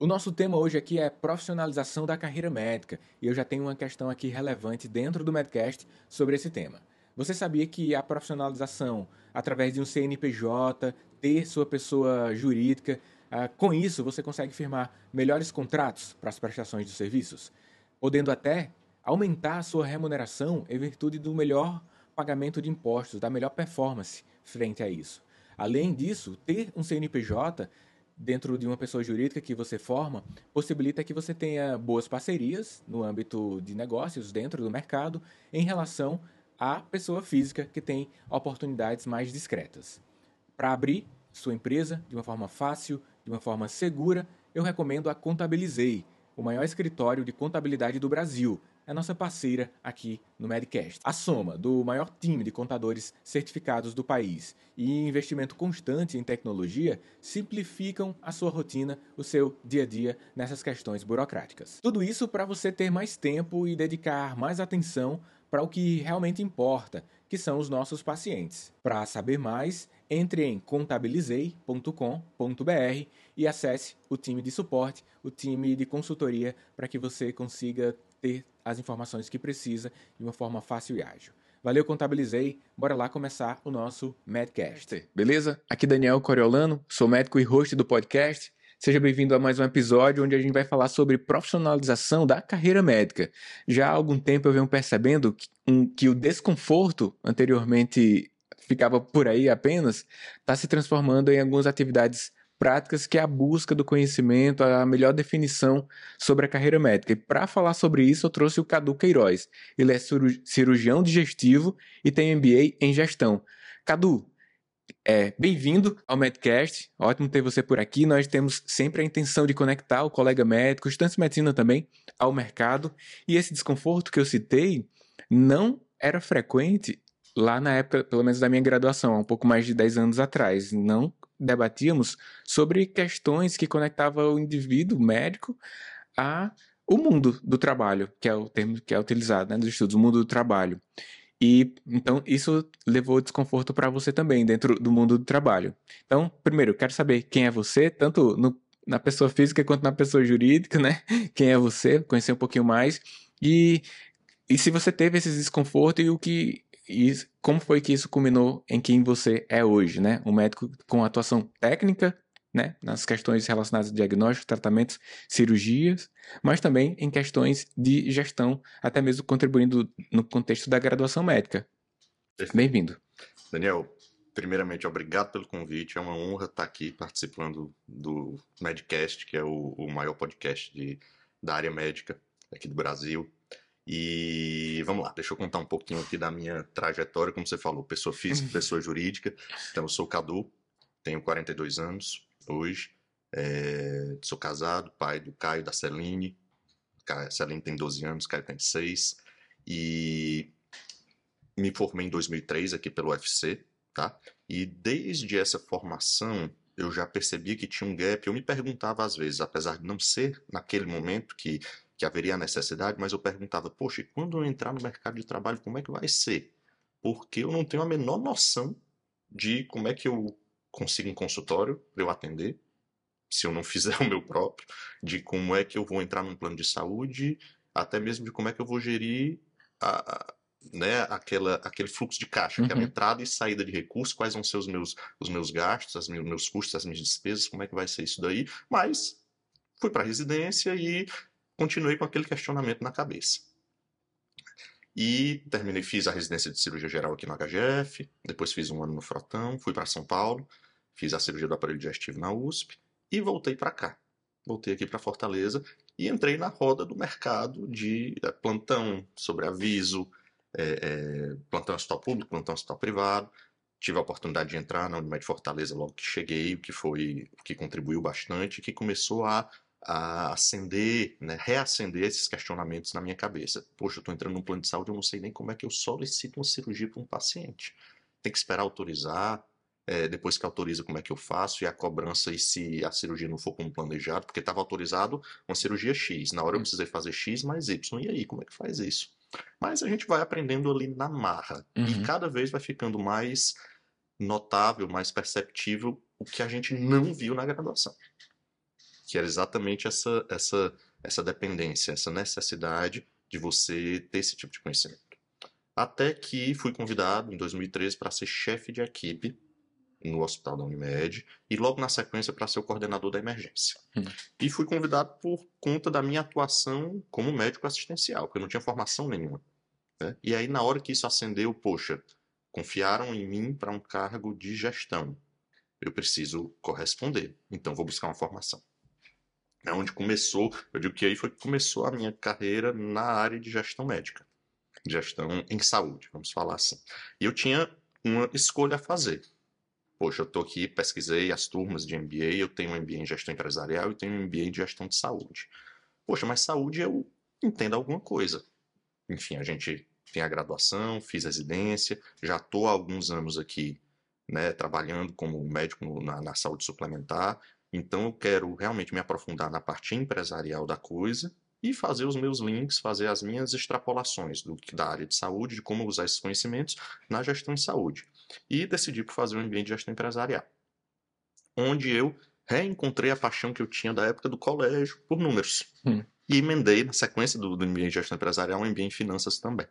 O nosso tema hoje aqui é profissionalização da carreira médica e eu já tenho uma questão aqui relevante dentro do Medcast sobre esse tema. Você sabia que a profissionalização através de um CNPJ, ter sua pessoa jurídica, ah, com isso você consegue firmar melhores contratos para as prestações de serviços, podendo até aumentar a sua remuneração em virtude do melhor pagamento de impostos, da melhor performance frente a isso. Além disso, ter um CNPJ dentro de uma pessoa jurídica que você forma, possibilita que você tenha boas parcerias no âmbito de negócios dentro do mercado em relação à pessoa física que tem oportunidades mais discretas. Para abrir sua empresa de uma forma fácil, de uma forma segura, eu recomendo a Contabilizei, o maior escritório de contabilidade do Brasil, é nossa parceira aqui no Medcast. A soma do maior time de contadores certificados do país e investimento constante em tecnologia simplificam a sua rotina, o seu dia a dia nessas questões burocráticas. Tudo isso para você ter mais tempo e dedicar mais atenção para o que realmente importa, que são os nossos pacientes. Para saber mais, entre em contabilizei.com.br e acesse o time de suporte, o time de consultoria, para que você consiga ter as informações que precisa de uma forma fácil e ágil. Valeu, contabilizei. Bora lá começar o nosso Medcast. Beleza? Aqui Daniel Coriolano, sou médico e host do podcast. Seja bem-vindo a mais um episódio onde a gente vai falar sobre profissionalização da carreira médica. Já há algum tempo eu venho percebendo que, um, que o desconforto anteriormente ficava por aí apenas, está se transformando em algumas atividades práticas que é a busca do conhecimento, a melhor definição sobre a carreira médica. E para falar sobre isso, eu trouxe o Cadu Queiroz. Ele é cirurgião digestivo e tem MBA em gestão. Cadu, é, bem-vindo ao Medcast. Ótimo ter você por aqui. Nós temos sempre a intenção de conectar o colega médico, estudante de medicina também, ao mercado. E esse desconforto que eu citei não era frequente lá na época, pelo menos da minha graduação, há um pouco mais de 10 anos atrás. Não debatíamos sobre questões que conectavam o indivíduo médico a o mundo do trabalho, que é o termo que é utilizado né, nos estudos, o mundo do trabalho. E então isso levou desconforto para você também dentro do mundo do trabalho. Então, primeiro, quero saber quem é você, tanto no, na pessoa física quanto na pessoa jurídica, né? Quem é você, conhecer um pouquinho mais e e se você teve esses desconfortos e o que e como foi que isso culminou em quem você é hoje, né? Um médico com atuação técnica, né? Nas questões relacionadas a diagnóstico, tratamentos, cirurgias, mas também em questões de gestão, até mesmo contribuindo no contexto da graduação médica. Bem-vindo. Daniel, primeiramente, obrigado pelo convite. É uma honra estar aqui participando do Medcast, que é o, o maior podcast de, da área médica aqui do Brasil. E vamos lá, deixa eu contar um pouquinho aqui da minha trajetória, como você falou, pessoa física, uhum. pessoa jurídica. Então, eu sou Cadu, tenho 42 anos hoje, é, sou casado, pai do Caio, da Celine. A Celine tem 12 anos, Caio tem 6. E me formei em 2003 aqui pelo UFC, tá? E desde essa formação, eu já percebia que tinha um gap. Eu me perguntava às vezes, apesar de não ser naquele momento que que haveria a necessidade, mas eu perguntava, poxa, e quando eu entrar no mercado de trabalho, como é que vai ser? Porque eu não tenho a menor noção de como é que eu consigo um consultório para eu atender, se eu não fizer o meu próprio, de como é que eu vou entrar num plano de saúde, até mesmo de como é que eu vou gerir a, né, aquela, aquele fluxo de caixa, uhum. aquela entrada e saída de recursos, quais vão ser os meus, os meus gastos, os meus custos, as minhas despesas, como é que vai ser isso daí, mas fui para a residência e continuei com aquele questionamento na cabeça. E terminei, fiz a residência de cirurgia geral aqui no HGF, depois fiz um ano no Frotão, fui para São Paulo, fiz a cirurgia do aparelho digestivo na USP e voltei para cá. Voltei aqui para Fortaleza e entrei na roda do mercado de é, plantão, sobre aviso, é, é, plantão hospital público, plantão hospital privado. Tive a oportunidade de entrar na Unimed Fortaleza logo que cheguei, o que foi, o que contribuiu bastante, que começou a a acender, né, reacender esses questionamentos na minha cabeça. Poxa, eu estou entrando num plano de saúde, eu não sei nem como é que eu solicito uma cirurgia para um paciente. Tem que esperar autorizar, é, depois que autoriza, como é que eu faço, e a cobrança, e se a cirurgia não for como planejado, porque estava autorizado uma cirurgia X, na hora eu precisei fazer X mais Y, e aí, como é que faz isso? Mas a gente vai aprendendo ali na marra, uhum. e cada vez vai ficando mais notável, mais perceptível o que a gente não viu na graduação. Que era exatamente essa, essa, essa dependência, essa necessidade de você ter esse tipo de conhecimento. Até que fui convidado em 2013 para ser chefe de equipe no hospital da Unimed e logo na sequência para ser o coordenador da emergência. Hum. E fui convidado por conta da minha atuação como médico assistencial, porque eu não tinha formação nenhuma. Né? E aí, na hora que isso acendeu, poxa, confiaram em mim para um cargo de gestão. Eu preciso corresponder, então vou buscar uma formação. É onde começou, eu digo que aí foi que começou a minha carreira na área de gestão médica, gestão em saúde, vamos falar assim. E eu tinha uma escolha a fazer. Poxa, eu estou aqui, pesquisei as turmas de MBA, eu tenho um MBA em gestão empresarial e tenho um MBA de gestão de saúde. Poxa, mas saúde eu entendo alguma coisa. Enfim, a gente tem a graduação, fiz residência, já estou há alguns anos aqui né, trabalhando como médico na, na saúde suplementar, então eu quero realmente me aprofundar na parte empresarial da coisa e fazer os meus links, fazer as minhas extrapolações do, da área de saúde, de como usar esses conhecimentos na gestão de saúde. E decidi por fazer um ambiente de gestão empresarial, onde eu reencontrei a paixão que eu tinha da época do colégio por números. Hum. E emendei, na sequência do, do ambiente de gestão empresarial, um ambiente de finanças também.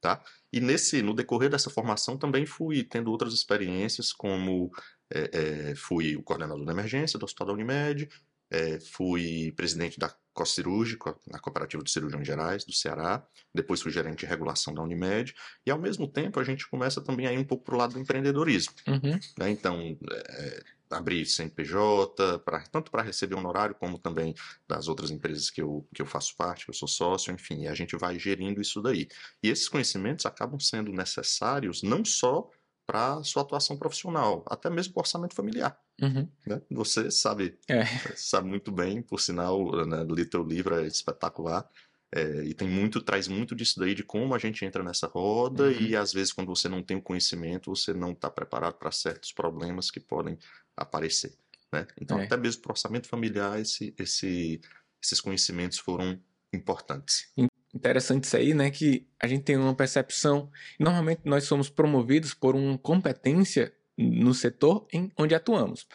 Tá? E nesse, no decorrer dessa formação também fui tendo outras experiências, como é, é, fui o coordenador da emergência do Hospital da Unimed, é, fui presidente da COCirúrgico, na Cooperativa de Cirurgiões Gerais do Ceará, depois fui gerente de regulação da Unimed, e ao mesmo tempo a gente começa também a ir um pouco para o lado do empreendedorismo. Uhum. Né? Então, é, abrir CNPJ, pra, tanto para receber honorário, como também das outras empresas que eu, que eu faço parte, que eu sou sócio, enfim, a gente vai gerindo isso daí. E esses conhecimentos acabam sendo necessários não só para sua atuação profissional, até mesmo para o orçamento familiar. Uhum. Né? Você sabe, é. sabe muito bem, por sinal, né, li teu livro, é espetacular. É, e tem muito, traz muito disso daí de como a gente entra nessa roda uhum. e às vezes quando você não tem o conhecimento, você não está preparado para certos problemas que podem aparecer. Né? Então, é. até mesmo para o orçamento familiar, esse, esse, esses conhecimentos foram importantes. Interessante isso aí, né? Que a gente tem uma percepção. Normalmente nós somos promovidos por uma competência no setor em onde atuamos.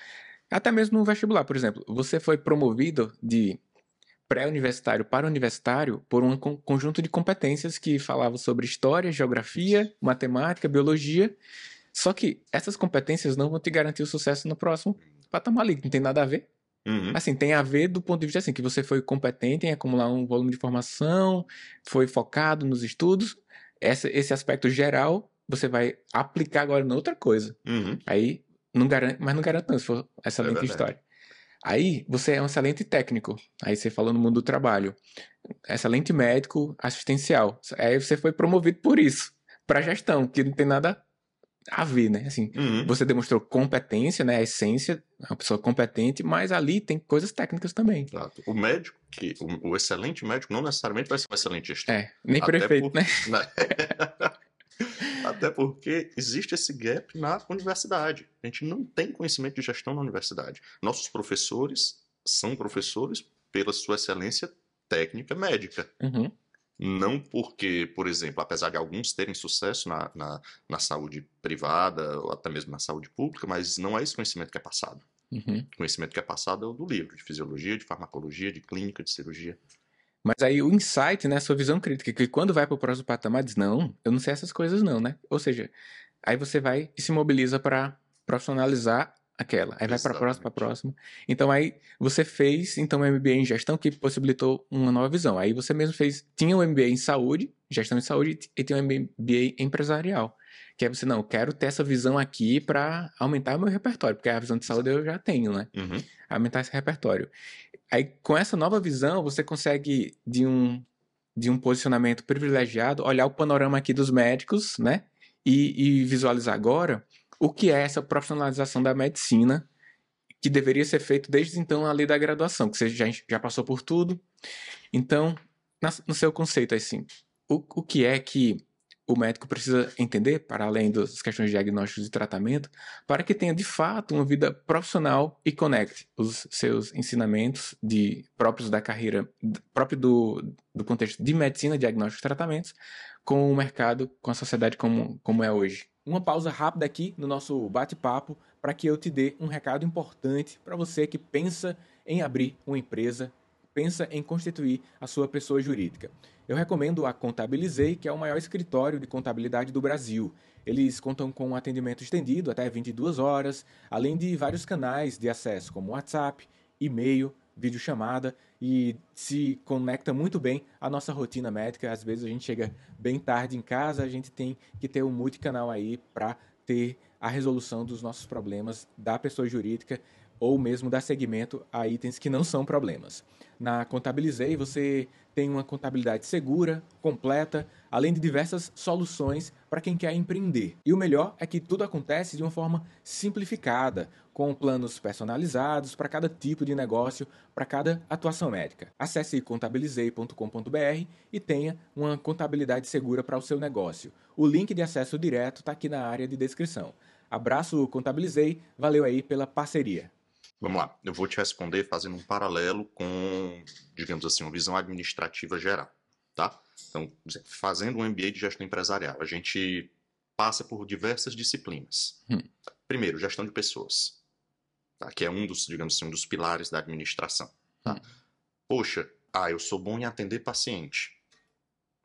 Até mesmo no vestibular, por exemplo, você foi promovido de pré-universitário para universitário por um conjunto de competências que falavam sobre história, geografia, matemática, biologia. Só que essas competências não vão te garantir o sucesso no próximo patamar ali, não tem nada a ver. Uhum. Assim, tem a ver do ponto de vista assim, que você foi competente em acumular um volume de informação, foi focado nos estudos. Essa, esse aspecto geral você vai aplicar agora em outra coisa. Uhum. Aí, não garante, mas não garante não, se for excelente é história. Aí você é um excelente técnico. Aí você falou no mundo do trabalho. Excelente médico assistencial. Aí você foi promovido por isso, para gestão, que não tem nada a ver, né? Assim, uhum. você demonstrou competência, né? A essência, é uma pessoa competente, mas ali tem coisas técnicas também. Exato. O médico, que, o, o, excelente médico não necessariamente vai ser um excelente gestor. É, nem Até prefeito, por, né? né? Até porque existe esse gap na universidade. A gente não tem conhecimento de gestão na universidade. Nossos professores são professores pela sua excelência técnica médica. Uhum. Não porque, por exemplo, apesar de alguns terem sucesso na, na, na, saúde privada ou até mesmo na saúde pública, mas não é esse conhecimento que é passado. Uhum. O conhecimento que é passado é o do livro, de fisiologia, de farmacologia, de clínica, de cirurgia. Mas aí o insight, né, a sua visão crítica, que quando vai para o próximo patamar diz, não, eu não sei essas coisas não, né? Ou seja, aí você vai e se mobiliza para profissionalizar aquela. Aí vai para a próxima, para próxima. Então aí você fez então um MBA em gestão que possibilitou uma nova visão. Aí você mesmo fez, tinha um MBA em saúde, gestão de saúde e tinha um MBA empresarial. Que é você, não, quero ter essa visão aqui para aumentar o meu repertório, porque a visão de saúde eu já tenho, né? Uhum. Aumentar esse repertório. Aí, com essa nova visão, você consegue, de um, de um posicionamento privilegiado, olhar o panorama aqui dos médicos, né? E, e visualizar agora o que é essa profissionalização da medicina, que deveria ser feito desde então a lei da graduação, que você já, já passou por tudo. Então, na, no seu conceito, assim, o, o que é que o médico precisa entender, para além das questões de diagnósticos e tratamento, para que tenha de fato uma vida profissional e conecte os seus ensinamentos de, próprios da carreira, próprio do, do contexto de medicina, diagnósticos e tratamentos, com o mercado, com a sociedade como, como é hoje. Uma pausa rápida aqui no nosso bate-papo para que eu te dê um recado importante para você que pensa em abrir uma empresa, pensa em constituir a sua pessoa jurídica. Eu recomendo a Contabilizei, que é o maior escritório de contabilidade do Brasil. Eles contam com um atendimento estendido até 22 horas, além de vários canais de acesso como WhatsApp, e-mail, videochamada e se conecta muito bem à nossa rotina médica. Às vezes a gente chega bem tarde em casa, a gente tem que ter um multicanal aí para ter a resolução dos nossos problemas da pessoa jurídica ou mesmo dar segmento a itens que não são problemas. Na Contabilizei, você tem uma contabilidade segura, completa, além de diversas soluções para quem quer empreender. E o melhor é que tudo acontece de uma forma simplificada, com planos personalizados para cada tipo de negócio, para cada atuação médica. Acesse contabilizei.com.br e tenha uma contabilidade segura para o seu negócio. O link de acesso direto está aqui na área de descrição. Abraço, Contabilizei, valeu aí pela parceria. Vamos lá, eu vou te responder fazendo um paralelo com, digamos assim, uma visão administrativa geral, tá? Então, fazendo um MBA de gestão empresarial, a gente passa por diversas disciplinas. Hum. Primeiro, gestão de pessoas, tá? que é um dos, digamos assim, um dos pilares da administração. Tá? Hum. Poxa, ah, eu sou bom em atender paciente.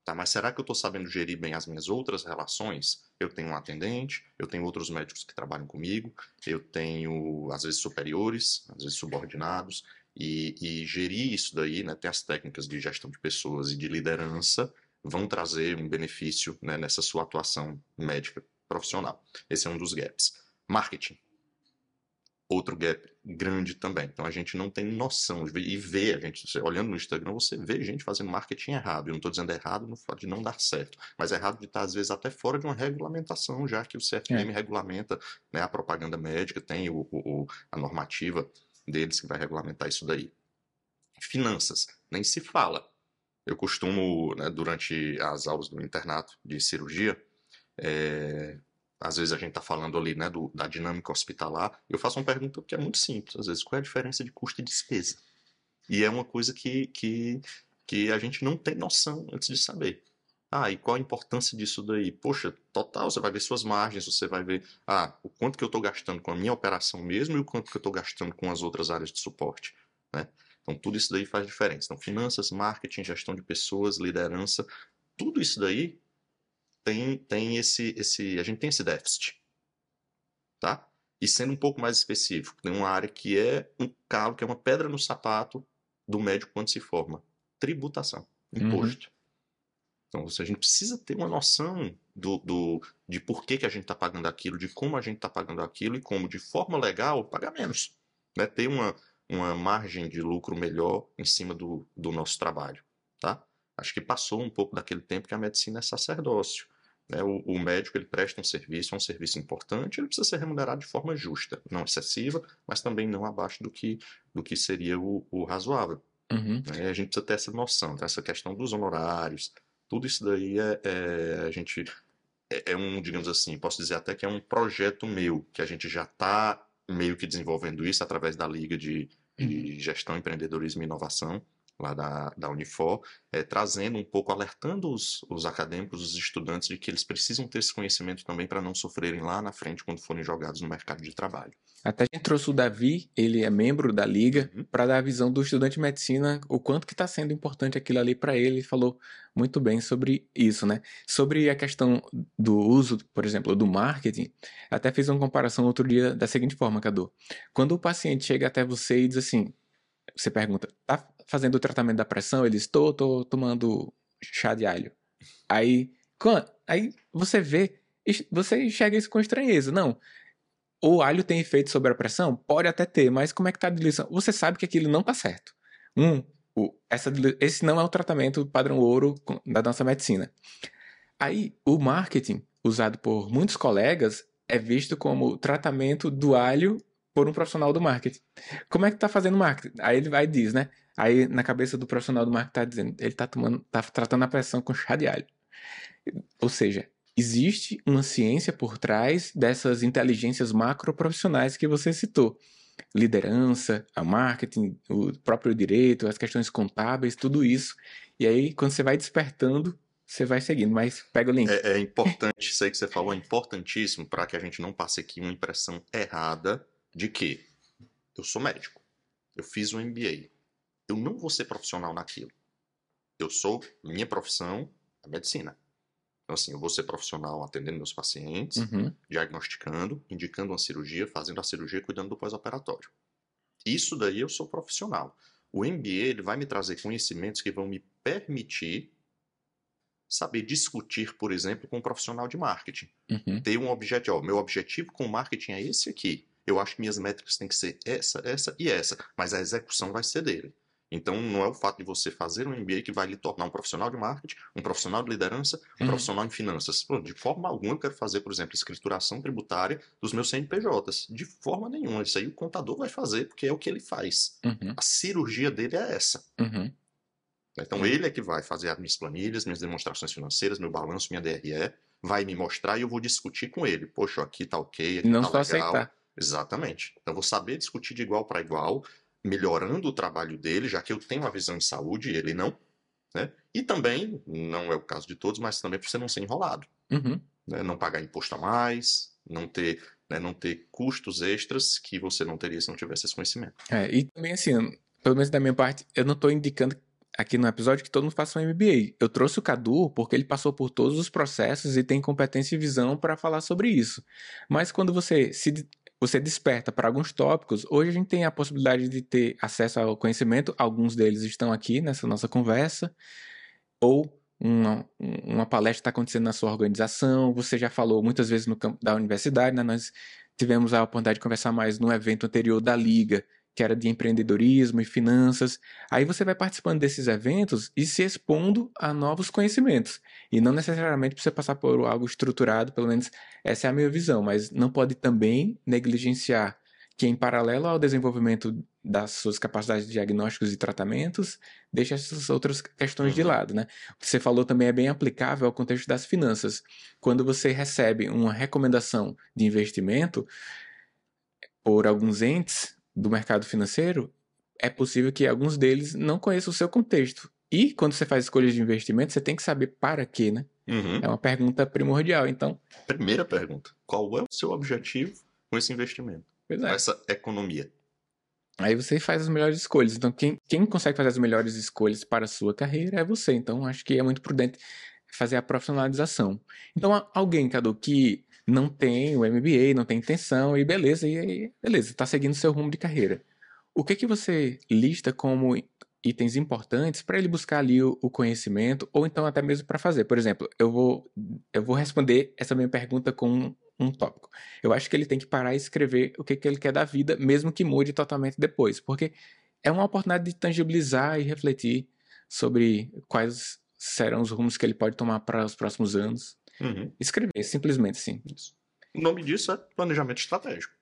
Tá, mas será que eu estou sabendo gerir bem as minhas outras relações? Eu tenho um atendente, eu tenho outros médicos que trabalham comigo, eu tenho, às vezes, superiores, às vezes subordinados, e, e gerir isso daí, né, tem as técnicas de gestão de pessoas e de liderança, vão trazer um benefício né, nessa sua atuação médica profissional. Esse é um dos gaps. Marketing outro gap grande também. Então a gente não tem noção e vê a gente olhando no Instagram você vê gente fazendo marketing errado. Eu não estou dizendo errado no fato de não dar certo, mas é errado de estar às vezes até fora de uma regulamentação, já que o CFM é. regulamenta né, a propaganda médica, tem o, o, a normativa deles que vai regulamentar isso daí. Finanças nem se fala. Eu costumo, né, durante as aulas do internato de cirurgia, é, às vezes a gente está falando ali né, do, da dinâmica hospitalar, eu faço uma pergunta que é muito simples, às vezes, qual é a diferença de custo e despesa? E é uma coisa que, que, que a gente não tem noção antes de saber. Ah, e qual a importância disso daí? Poxa, total, você vai ver suas margens, você vai ver ah, o quanto que eu estou gastando com a minha operação mesmo e o quanto que eu estou gastando com as outras áreas de suporte. Né? Então, tudo isso daí faz diferença. Então, finanças, marketing, gestão de pessoas, liderança, tudo isso daí tem, tem esse, esse, a gente tem esse déficit, tá? E sendo um pouco mais específico, tem uma área que é um calo, que é uma pedra no sapato do médico quando se forma, tributação, uhum. imposto. Uhum. Então, a gente precisa ter uma noção do, do, de por que, que a gente está pagando aquilo, de como a gente está pagando aquilo e como, de forma legal, pagar menos. Né? Ter uma, uma margem de lucro melhor em cima do, do nosso trabalho. Tá? Acho que passou um pouco daquele tempo que a medicina é sacerdócio. Né? O, o, médico ele presta um serviço, é um serviço importante, ele precisa ser remunerado de forma justa, não excessiva, mas também não abaixo do que, do que seria o, o razoável. Uhum. Né? A gente precisa ter essa noção, essa questão dos honorários, tudo isso daí é, é a gente é, é, um, digamos assim, posso dizer até que é um projeto meu, que a gente já está meio que desenvolvendo isso através da Liga de, de uhum. Gestão, Empreendedorismo e Inovação, lá da, da Unifor, é, trazendo um pouco, alertando os, os acadêmicos, os estudantes, de que eles precisam ter esse conhecimento também para não sofrerem lá na frente quando forem jogados no mercado de trabalho. Até a gente trouxe o Davi, ele é membro da liga, uhum. para dar a visão do estudante de medicina, o quanto que está sendo importante aquilo ali para ele. Ele falou muito bem sobre isso, né? Sobre a questão do uso, por exemplo, do marketing, até fiz uma comparação outro dia da seguinte forma, Cadu. Quando o paciente chega até você e diz assim, você pergunta, tá fazendo o tratamento da pressão? Ele estou, tô tomando chá de alho. Aí, quando, aí você vê, você enxerga isso com estranheza. Não, o alho tem efeito sobre a pressão? Pode até ter, mas como é que tá a diluição? Você sabe que aquilo não tá certo. Um, o, essa, esse não é o tratamento padrão ouro da nossa medicina. Aí, o marketing, usado por muitos colegas, é visto como tratamento do alho por um profissional do marketing. Como é que tá fazendo marketing? Aí ele vai e diz, né? Aí na cabeça do profissional do marketing tá dizendo, ele tá tomando, tá tratando a pressão com chá de alho. Ou seja, existe uma ciência por trás dessas inteligências macro profissionais que você citou. Liderança, a marketing, o próprio direito, as questões contábeis, tudo isso. E aí, quando você vai despertando, você vai seguindo, mas pega o link. É, é importante, isso aí que você falou é importantíssimo para que a gente não passe aqui uma impressão errada de que eu sou médico. eu fiz um MBA. Eu não vou ser profissional naquilo. Eu sou, minha profissão é medicina. Então, assim, eu vou ser profissional atendendo meus pacientes, Uhum. diagnosticando, indicando uma cirurgia, fazendo a cirurgia, cuidando do pós-operatório. Isso daí eu sou profissional. O MBA ele vai me trazer conhecimentos que vão me permitir saber discutir, por exemplo, com um profissional de marketing. Uhum. Ter um objetivo. Ó, meu objetivo com o marketing é esse aqui. Eu acho que minhas métricas têm que ser essa, essa e essa, mas a execução vai ser dele. Então, não é o fato de você fazer um MBA que vai lhe tornar um profissional de marketing, um profissional de liderança, um Uhum. profissional em finanças. Pô, de forma alguma eu quero fazer, por exemplo, escrituração tributária dos meus CNPJs. De forma nenhuma. Isso aí o contador vai fazer, porque é o que ele faz. Uhum. A cirurgia dele é essa. Uhum. Então, ele é que vai fazer as minhas planilhas, minhas demonstrações financeiras, meu balanço, minha DRE, vai me mostrar e eu vou discutir com ele. Poxa, aqui tá ok, aqui Não tá legal. aceitar. Exatamente. Então, eu vou saber discutir de igual para igual, melhorando o trabalho dele, já que eu tenho uma visão de saúde e ele não. Né? E também, não é o caso de todos, mas também para você não ser enrolado. Uhum. né? Não pagar imposto a mais, não ter, né, não ter custos extras que você não teria se não tivesse esse conhecimento. É, e também assim, pelo menos da minha parte, eu não tô indicando aqui no episódio que todo mundo faça um MBA. Eu trouxe o Cadu porque ele passou por todos os processos e tem competência e visão para falar sobre isso. Mas quando você se você desperta para alguns tópicos, hoje a gente tem a possibilidade de ter acesso ao conhecimento, alguns deles estão aqui nessa nossa conversa, ou uma, uma palestra está acontecendo na sua organização, você já falou muitas vezes no campo da universidade, né? nós tivemos a oportunidade de conversar mais no evento anterior da Liga, que era de empreendedorismo e finanças. Aí você vai participando desses eventos e se expondo a novos conhecimentos. E não necessariamente precisa passar por algo estruturado, pelo menos essa é a minha visão, mas não pode também negligenciar que, em paralelo ao desenvolvimento das suas capacidades de diagnósticos e tratamentos, deixa essas outras questões de Uhum. lado, né? O que você falou também é bem aplicável ao contexto das finanças. Quando você recebe uma recomendação de investimento por alguns entes do mercado financeiro, é possível que alguns deles não conheçam o seu contexto. E quando você faz escolhas de investimento, você tem que saber para quê, né? Uhum. É uma pergunta primordial. Então, Primeira pergunta: qual é o seu objetivo com esse investimento, pois com é. essa economia? Aí você faz as melhores escolhas. Então, quem, quem consegue fazer as melhores escolhas para a sua carreira é você. Então, acho que é muito prudente fazer a profissionalização. Então, alguém, Cadu, que não tem o MBA, não tem intenção, e beleza, e beleza, está seguindo seu rumo de carreira. O que que você lista como itens importantes para ele buscar ali o, o conhecimento, ou então até mesmo para fazer? Por exemplo, eu vou, eu vou responder essa minha pergunta com um, um tópico. Eu acho que ele tem que parar e escrever o que, que ele quer da vida, mesmo que mude totalmente depois, porque é uma oportunidade de tangibilizar e refletir sobre quais serão os rumos que ele pode tomar para os próximos anos. Uhum. Escrever, simplesmente assim. Isso. O nome disso é planejamento estratégico.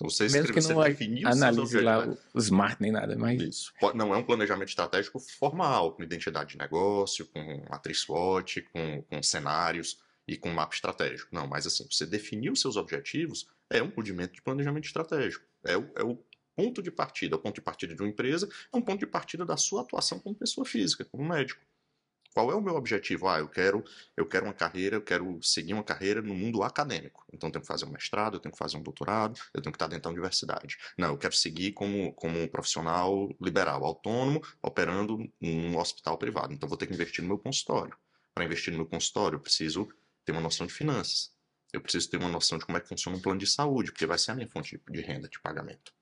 Você Mesmo escreve, que você não analise lá o, smart nem nada, mas Isso. Não é um planejamento estratégico formal, com identidade de negócio, com matriz SWOT, com, com cenários e com mapa estratégico. Não, mas assim, você definir os seus objetivos é um rudimento de planejamento estratégico. É o, é o ponto de partida. O ponto de partida de uma empresa é um ponto de partida da sua atuação como pessoa física, como médico. Qual é o meu objetivo? Ah, eu quero, eu quero uma carreira, eu quero seguir uma carreira no mundo acadêmico. Então eu tenho que fazer um mestrado, eu tenho que fazer um doutorado, eu tenho que estar dentro da universidade. Não, eu quero seguir como, como um profissional liberal, autônomo, operando num hospital privado. Então vou ter que investir no meu consultório. Para investir no meu consultório, eu preciso ter uma noção de finanças. Eu preciso ter uma noção de como é que funciona um plano de saúde, porque vai ser a minha fonte de, de renda, de pagamento.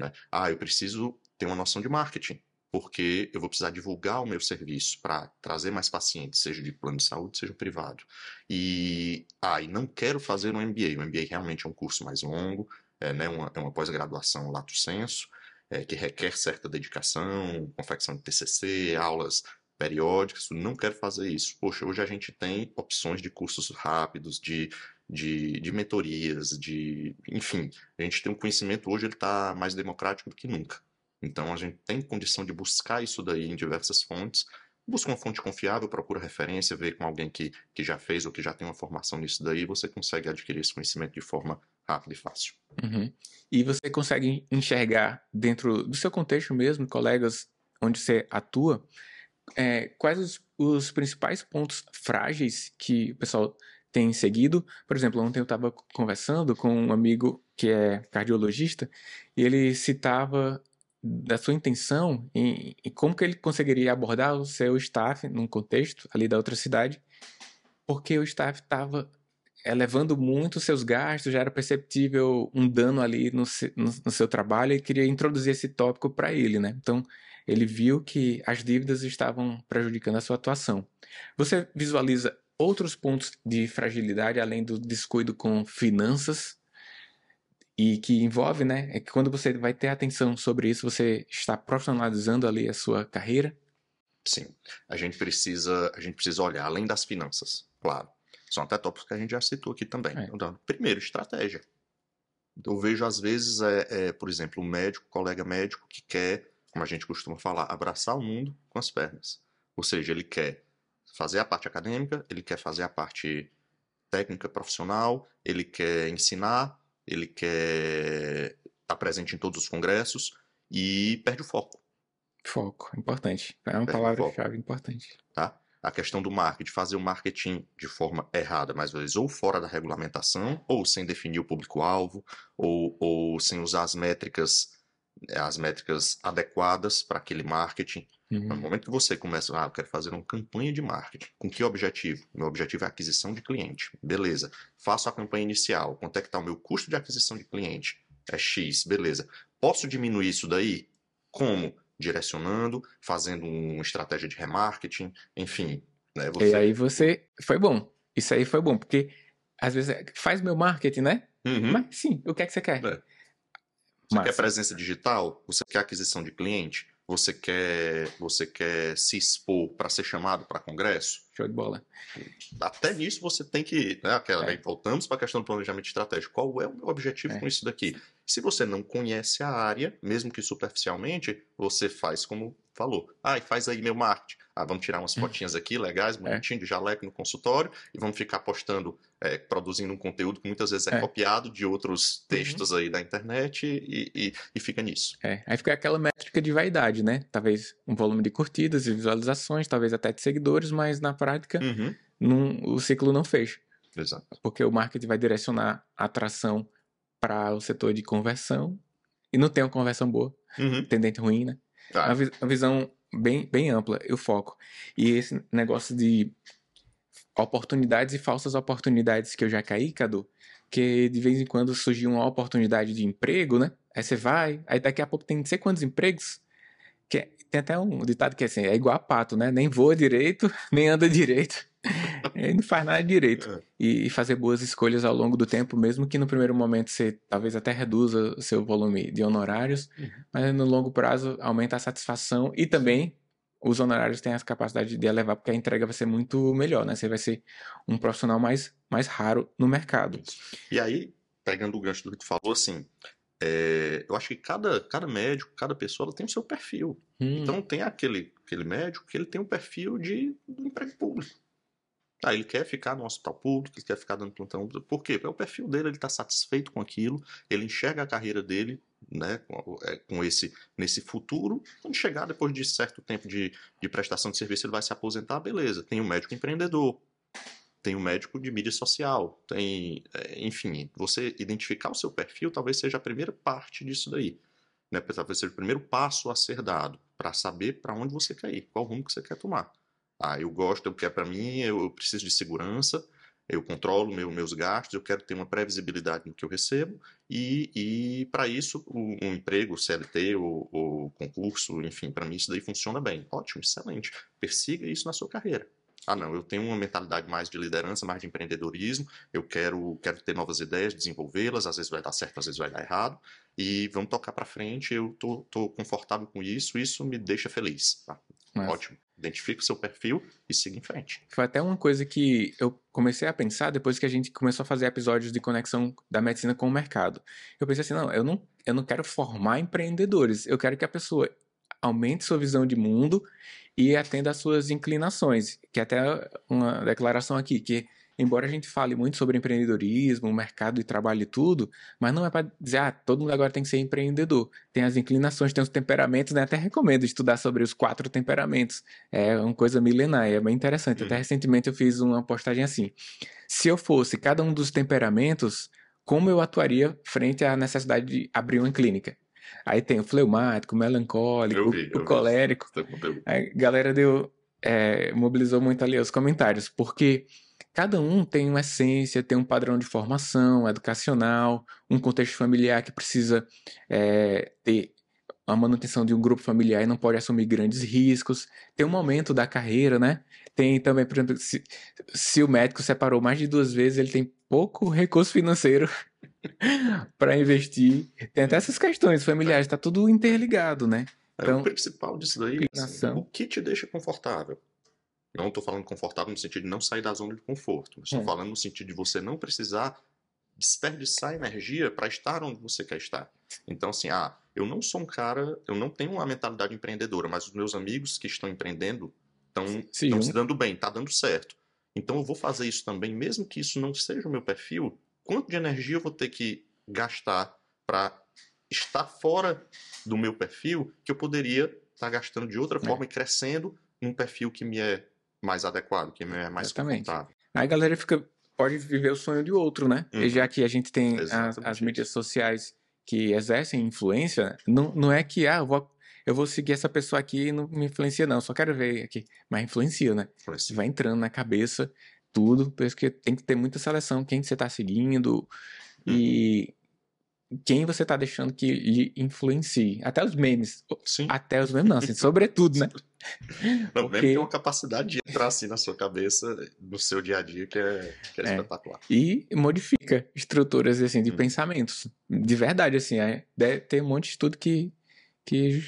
né? Ah, eu preciso ter uma noção de marketing porque eu vou precisar divulgar o meu serviço para trazer mais pacientes, seja de plano de saúde, seja privado. E, ah, e não quero fazer um MBA. O MBA realmente é um curso mais longo, é, né, uma, é uma pós-graduação lato senso, é, que requer certa dedicação, confecção de TCC, aulas periódicas. Não quero fazer isso. Poxa, hoje a gente tem opções de cursos rápidos, de, de, de mentorias, de, enfim, a gente tem um conhecimento hoje ele está mais democrático do que nunca. Então a gente tem condição de buscar isso daí em diversas fontes. Busca uma fonte confiável, procura referência, vê com alguém que, que já fez ou que já tem uma formação nisso daí, você consegue adquirir esse conhecimento de forma rápida e fácil. Uhum. E você consegue enxergar dentro do seu contexto mesmo, colegas onde você atua, é, quais os, os, principais pontos frágeis que o pessoal tem seguido? Por exemplo, ontem eu estava conversando com um amigo que é cardiologista e ele citava da sua intenção e, e, como que ele conseguiria abordar o seu staff num contexto ali da outra cidade, porque o staff estava elevando muito seus gastos, já era perceptível um dano ali no, no, no seu trabalho e queria introduzir esse tópico para ele, né? Então, ele viu que as dívidas estavam prejudicando a sua atuação. Você visualiza outros pontos de fragilidade além do descuido com finanças e que envolve, né, é que quando você vai ter atenção sobre isso, você está profissionalizando ali a sua carreira. Sim, a gente precisa, a gente precisa olhar além das finanças, claro. São até tópicos que a gente já citou aqui também. É. Então, primeiro, estratégia. Eu vejo às vezes, é, é, por exemplo, um médico, colega médico que quer, como a gente costuma falar, abraçar o mundo com as pernas. Ou seja, ele quer fazer a parte acadêmica, ele quer fazer a parte técnica profissional, ele quer ensinar, ele quer estar presente em todos os congressos e perde o foco. Foco, importante. É uma palavra-chave importante. Tá? A questão do marketing, fazer o marketing de forma errada, mais vezes, ou fora da regulamentação, ou sem definir o público-alvo, ou, ou sem usar as métricas, as métricas adequadas para aquele marketing. Uhum. No momento que você começa, ah, eu quero fazer uma campanha de marketing. Com que objetivo? Meu objetivo é aquisição de cliente. Beleza. Faço a campanha inicial. Quanto é que está o meu custo de aquisição de cliente? É X. Beleza. Posso diminuir isso daí? Como? Direcionando, fazendo uma estratégia de remarketing, enfim. Né? Você... E aí você. Foi bom. Isso aí foi bom, porque às vezes é, faz meu marketing, né? Uhum. Mas sim, o que é que você quer? É. Você Massa. quer presença digital? Você quer aquisição de cliente? Você quer, você quer se expor para ser chamado para congresso? Show de bola. Até nisso você tem que. Né, aquela, é. Voltamos para a questão do planejamento estratégico. Qual é o meu objetivo é. com isso daqui? Se você não conhece a área, mesmo que superficialmente, você faz como falou. Ah, e faz aí meu marketing. Ah, vamos tirar umas hum. fotinhas aqui legais, é. bonitinho, de jaleco no consultório, e vamos ficar postando, é, produzindo um conteúdo que muitas vezes é, é. copiado de outros uhum. textos uhum. aí da internet e, e, e, fica nisso. É, aí fica aquela métrica de vaidade, né? Talvez um volume de curtidas e visualizações, talvez até de seguidores, mas na prática uhum. o ciclo não fecha. Exato. Porque o marketing vai direcionar a atração para o setor de conversão e não tem uma conversão boa, uhum. tendente ruim, né? Tá. Uma, uma visão bem, bem ampla, eu foco. E esse negócio de oportunidades e falsas oportunidades que eu já caí, Cadu, que de vez em quando surgiu uma oportunidade de emprego, né? Aí você vai, aí daqui a pouco tem não sei quantos empregos, que é, tem até um ditado que é assim, é igual a pato, né? Nem voa direito, nem anda direito. Ele não faz nada direito. É. E, e, fazer boas escolhas ao longo do tempo, mesmo que no primeiro momento você talvez até reduza o seu volume de honorários, uhum. mas no longo prazo aumenta a satisfação e também os honorários têm essa capacidade de elevar, porque a entrega vai ser muito melhor, né? Você vai ser um profissional mais, mais raro no mercado. E aí, pegando o gancho do que tu falou, assim, é, eu acho que cada, cada médico, cada pessoa tem o seu perfil. Hum. Então tem aquele, aquele médico que ele tem um perfil de, de emprego público. Ah, ele quer ficar no hospital público, ele quer ficar dando plantão. Por quê? Porque o perfil dele, ele está satisfeito com aquilo, ele enxerga a carreira dele né, com, é, com, esse nesse futuro. Quando chegar depois de certo tempo de, de prestação de serviço, ele vai se aposentar, beleza. Tem um médico empreendedor, tem um médico de mídia social, tem, é, enfim, você identificar o seu perfil talvez seja a primeira parte disso daí. Né? Talvez seja o primeiro passo a ser dado para saber para onde você quer ir, qual rumo que você quer tomar. Ah, eu gosto, eu quero para mim, eu preciso de segurança, eu controlo meu, meus gastos, eu quero ter uma previsibilidade no que eu recebo e, e para isso o, um emprego, CLT ou, ou concurso, enfim, para mim isso daí funciona bem. Ótimo, excelente. Persiga isso na sua carreira. Ah, não, eu tenho uma mentalidade mais de liderança, mais de empreendedorismo, eu quero, quero ter novas ideias, desenvolvê-las, às vezes vai dar certo, às vezes vai dar errado, e vamos tocar para frente, eu tô, tô confortável com isso, isso me deixa feliz. Tá? Ótimo. Identifique o seu perfil e siga em frente. Foi até uma coisa que eu comecei a pensar depois que a gente começou a fazer episódios de conexão da medicina com o mercado. Eu pensei assim, não, eu não, eu não quero formar empreendedores, eu quero que a pessoa aumente sua visão de mundo e atenda às suas inclinações, que é até uma declaração aqui, que embora a gente fale muito sobre empreendedorismo, mercado de trabalho e tudo, mas não é para dizer, ah, todo mundo agora tem que ser empreendedor. Tem as inclinações, tem os temperamentos, né? Até recomendo estudar sobre os quatro temperamentos. É uma coisa milenar, é bem interessante. Até recentemente eu fiz uma postagem assim. Se eu fosse cada um dos temperamentos, como eu atuaria frente à necessidade de abrir uma clínica? Aí tem o fleumático, o melancólico, vi, o, vi. colérico. Tem conteúdo. A galera deu, é, mobilizou muito ali os comentários, porque cada um tem uma essência, tem um padrão de formação educacional, um contexto familiar que precisa é, ter a manutenção de um grupo familiar e não pode assumir grandes riscos. Tem um momento da carreira, né? Tem também, por exemplo, se, se o médico separou mais de duas vezes, ele tem pouco recurso financeiro para investir. Tem até essas questões familiares, tá tudo interligado, né? É, Então, o principal disso daí, assim, inclinação. o que te deixa confortável? Não estou falando confortável no sentido de não sair da zona de conforto, mas estou É. falando no sentido de você não precisar desperdiçar energia para estar onde você quer estar. Então, assim, ah, eu não sou um cara, eu não tenho uma mentalidade empreendedora, mas os meus amigos que estão empreendendo estão Se se dando bem, tá dando certo. Então eu vou fazer isso também, mesmo que isso não seja o meu perfil. Quanto de energia eu vou ter que gastar para estar fora do meu perfil que eu poderia estar gastando de outra É. forma e crescendo num perfil que me é mais adequado, que é mais Exatamente. confortável. Aí a galera fica, pode viver o sonho de outro, né? Uhum. E já que a gente tem as, as mídias sociais que exercem influência, não, não é que, ah, eu vou, eu vou seguir essa pessoa aqui e não me influencia, não, só quero ver aqui. Mas influencia, né? Assim, Vai entrando na cabeça, tudo, por isso que tem que ter muita seleção, quem você tá seguindo e quem você tá deixando que lhe influencie. Até os memes. Sim. Até os memes não, assim, sobretudo, né? Não, mesmo porque- tem uma capacidade de entrar assim na sua cabeça, no seu dia a dia, que é, que é É. espetacular. e modifica estruturas assim de Hum. pensamentos de verdade assim é, ter um monte de estudo que que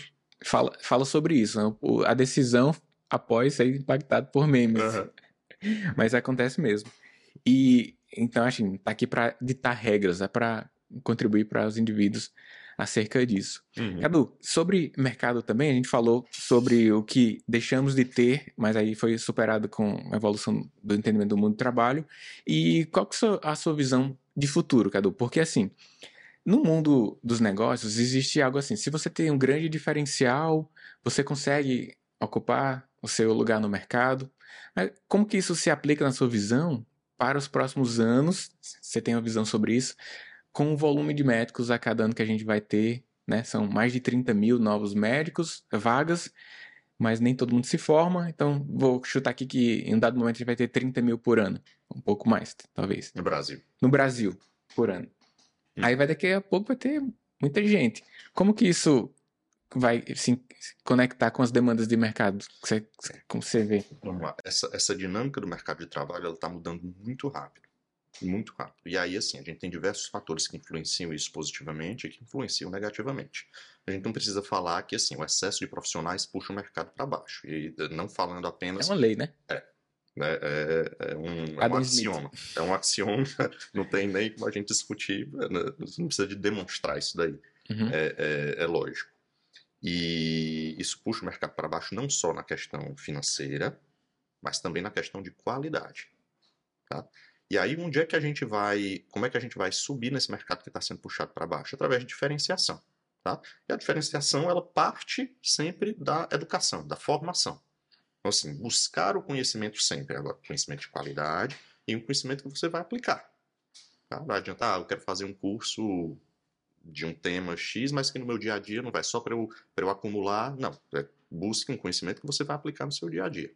fala, fala sobre isso né? O- a decisão após ser impactado por memes Aham. mas acontece mesmo e então assim tá aqui para ditar regras é para contribuir para os indivíduos acerca disso Uhum. Cadu, sobre mercado também, a gente falou sobre o que deixamos de ter, mas aí foi superado com a evolução do entendimento do mundo do trabalho. E qual que é a sua visão de futuro, Cadu? Porque assim, no mundo dos negócios existe algo assim, se você tem um grande diferencial, você consegue ocupar o seu lugar no mercado. Mas como que isso se aplica na sua visão para os próximos anos? Você tem uma visão sobre isso? Com o volume de médicos a cada ano que a gente vai ter, né? São mais de 30 mil novos médicos, vagas, mas nem todo mundo se forma, então vou chutar aqui que em um dado momento a gente vai ter 30 mil por ano, um pouco mais, talvez, No Brasil. no Brasil, por ano. Hum. Aí vai daqui a pouco vai ter muita gente. Como que isso vai se conectar com as demandas de mercado que você, como você vê? Vamos lá. Essa, essa dinâmica do mercado de trabalho ela está mudando muito rápido. Muito rápido. E aí, assim, a gente tem diversos fatores que influenciam isso positivamente e que influenciam negativamente. A gente não precisa falar que, assim, o excesso de profissionais puxa o mercado para baixo. E eh, não falando É apenas. uma lei, né? é, é um, é um Adam Smith. axioma. É um axioma, não tem nem como a gente discutir, né, você não precisa de demonstrar isso daí. Uhum. É, é- é lógico. E isso puxa o mercado para baixo não só na questão financeira, mas também na questão de qualidade. Tá? E aí, onde é que a gente vai, como é que a gente vai subir nesse mercado que está sendo puxado para baixo? Através de diferenciação. Tá? E a diferenciação, ela parte sempre da educação, da formação. Então, assim, buscar o conhecimento sempre. Agora, conhecimento de qualidade e um conhecimento que você vai aplicar. Tá? Não vai adiantar, ah, eu quero fazer um curso de um tema X, mas que no meu dia a dia não vai só para eu, eu acumular. Não, é, busque um conhecimento que você vai aplicar no seu dia a dia.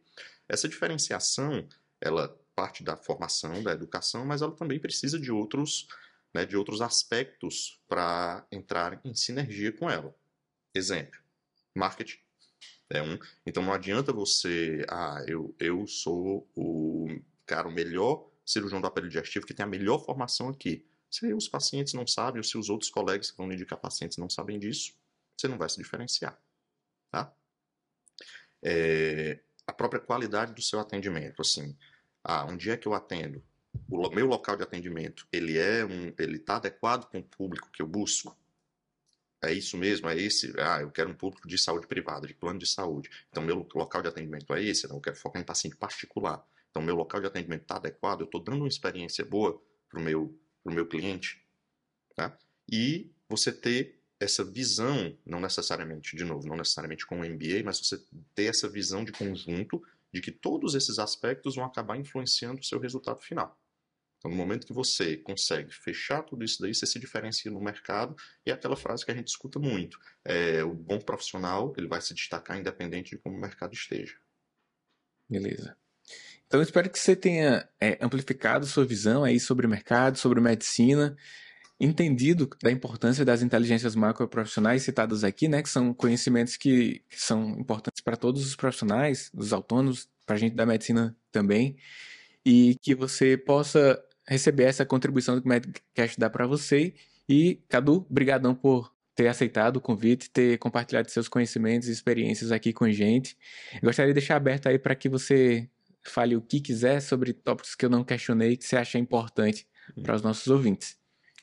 Essa diferenciação, ela parte da formação, da educação, mas ela também precisa de outros, né, de outros aspectos para entrar em sinergia com ela. Exemplo, marketing. É um, então não adianta você, ah, eu, eu sou o cara, o melhor cirurgião do aparelho digestivo que tem a melhor formação aqui. Se os pacientes não sabem, ou se os outros colegas que vão indicar pacientes não sabem disso, você não vai se diferenciar. Tá? É, a própria qualidade do seu atendimento, assim, ah, onde é que eu atendo? O meu local de atendimento, ele é um, ele está adequado com o público que eu busco? É isso mesmo, é esse? Ah, eu quero um público de saúde privada, de plano de saúde. Então, meu local de atendimento é esse? Não, eu quero focar em paciente particular. Então, meu local de atendimento está adequado? Eu estou dando uma experiência boa para o meu, pro meu cliente? Tá? E você ter essa visão, não necessariamente, de novo, não necessariamente com o MBA, mas você ter essa visão de conjunto de que todos esses aspectos vão acabar influenciando o seu resultado final. Então, no momento que você consegue fechar tudo isso daí, você se diferencia no mercado e é aquela frase que a gente escuta muito. É, o bom profissional ele vai se destacar independente de como o mercado esteja. Beleza. Então, espero que você tenha é, amplificado sua visão aí sobre o mercado, sobre medicina, entendido da importância das inteligências macroprofissionais citadas aqui, né, que são conhecimentos que, que são importantes para todos os profissionais, os autônomos, para a gente da medicina também, e que você possa receber essa contribuição que o Medcast dá para você. E, Cadu, brigadão por ter aceitado o convite, ter compartilhado seus conhecimentos e experiências aqui com a gente. Eu gostaria de deixar aberto aí para que você fale o que quiser sobre tópicos que eu não questionei, que você acha importante uhum. para os nossos ouvintes.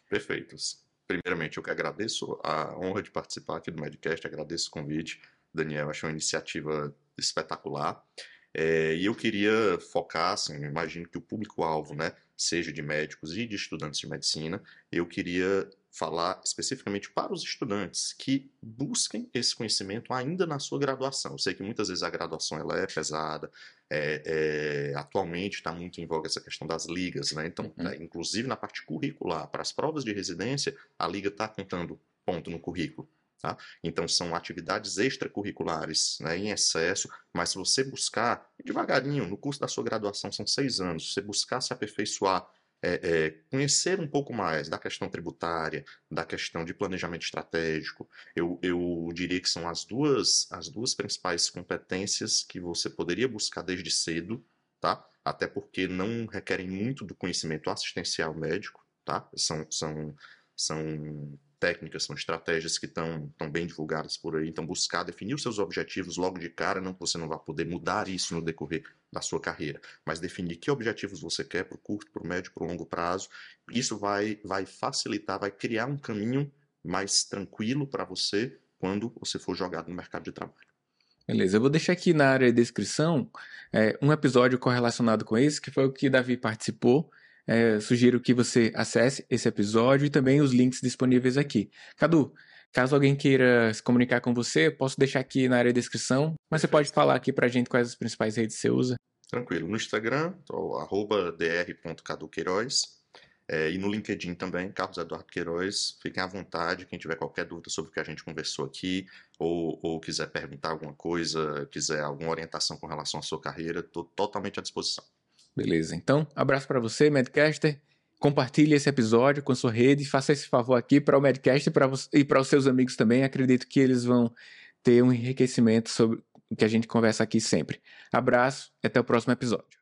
Perfeitos. Primeiramente, eu que agradeço a honra de participar aqui do Medcast, agradeço o convite. Daniel, acho uma iniciativa espetacular. É, e eu queria focar, assim, imagino que o público-alvo, né, seja de médicos e de estudantes de medicina, eu queria falar especificamente para os estudantes que busquem esse conhecimento ainda na sua graduação. Eu sei que muitas vezes a graduação ela é pesada, é, é, atualmente está muito em voga essa questão das ligas, né? Então, uhum. é, inclusive na parte curricular, para as provas de residência, a liga está contando ponto no currículo. Tá? Então, são atividades extracurriculares né, em excesso, mas se você buscar devagarinho, no curso da sua graduação são seis anos, se você buscar se aperfeiçoar é, é, conhecer um pouco mais da questão tributária, da questão de planejamento estratégico. Eu, eu diria que são as duas, as duas principais competências que você poderia buscar desde cedo, tá? Até porque não requerem muito do conhecimento assistencial médico, tá? São, são, são técnicas, são estratégias que estão bem divulgadas por aí. Então, buscar definir os seus objetivos logo de cara, não que você não vá poder mudar isso no decorrer da sua carreira, mas definir que objetivos você quer para o curto, para o médio, para o longo prazo. Isso vai, vai facilitar, vai criar um caminho mais tranquilo para você quando você for jogado no mercado de trabalho. Beleza, eu vou deixar aqui na área de descrição é, um episódio correlacionado com esse, que foi o que Davi participou. É, sugiro que você acesse esse episódio e também os links disponíveis aqui. Cadu, caso alguém queira se comunicar com você, posso deixar aqui na área de descrição, mas você pode falar aqui pra gente quais as principais redes você usa. Tranquilo. No Instagram, dr.caduqueiroz. É, e no LinkedIn também, Carlos Eduardo Queiroz. Fiquem à vontade, quem tiver qualquer dúvida sobre o que a gente conversou aqui, ou, ou quiser perguntar alguma coisa, quiser alguma orientação com relação à sua carreira, estou totalmente à disposição. Beleza. Então, abraço para você, Medcaster. Compartilhe esse episódio com sua rede, faça esse favor aqui para o Medcast e para os seus amigos também. Acredito que eles vão ter um enriquecimento sobre o que a gente conversa aqui sempre. Abraço e até o próximo episódio.